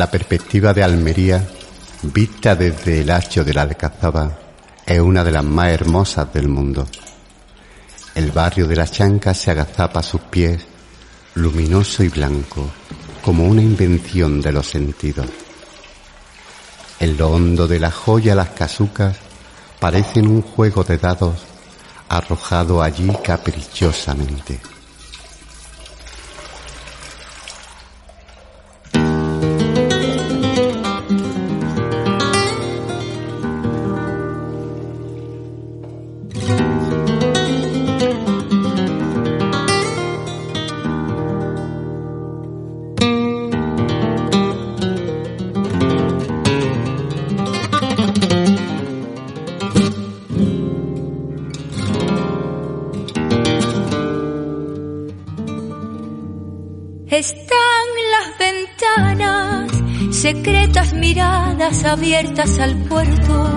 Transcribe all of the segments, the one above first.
La perspectiva de Almería, vista desde el hacho de la Alcazaba, es una de las más hermosas del mundo. El barrio de la Chanca se agazapa a sus pies, luminoso y blanco, como una invención de los sentidos. En lo hondo de la joya las casucas parecen un juego de dados arrojado allí caprichosamente. Están las ventanas, secretas miradas abiertas al puerto,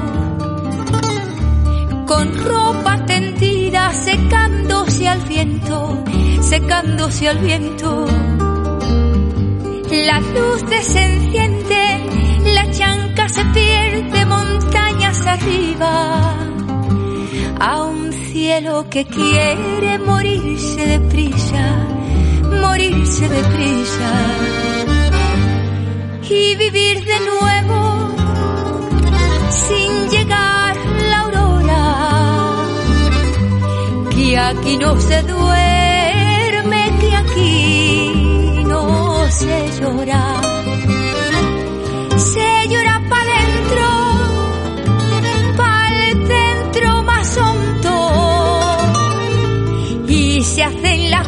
con ropa tendida secándose al viento, secándose al viento. La luz se enciende, la chanca se pierde montañas arriba, a un cielo que quiere morirse deprisa morirse de prisa y vivir de nuevo sin llegar la aurora. Que aquí no se duerme, que aquí no se llora. Se llora para dentro, para el centro más hondo y se hacen las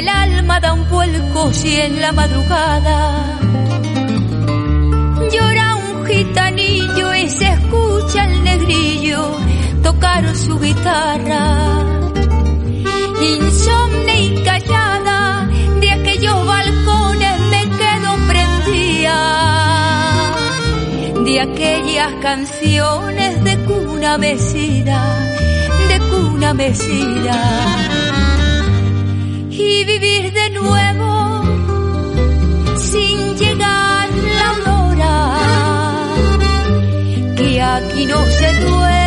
el alma da un vuelco si en la madrugada llora un gitanillo y se escucha el negrillo tocar su guitarra. Insomne y callada de aquellos balcones me quedo prendida de aquellas canciones de cuna mecida de cuna mesida y vivir de nuevo sin llegar la aurora que aquí no se duerme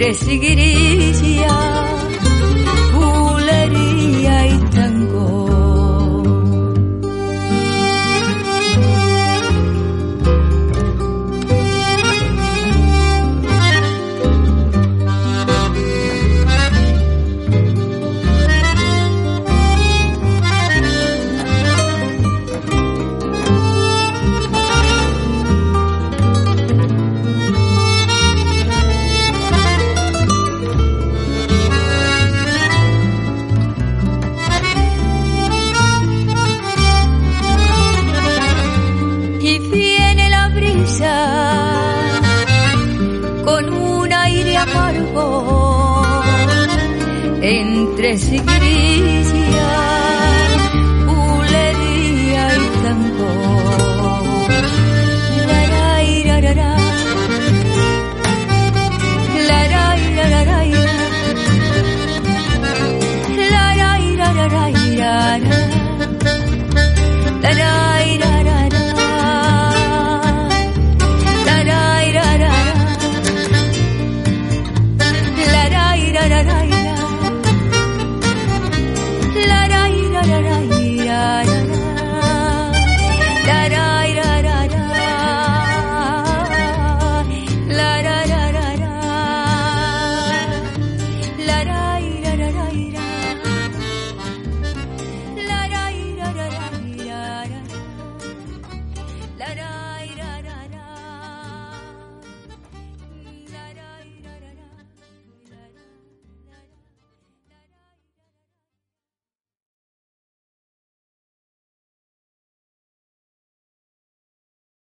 entre entre grillos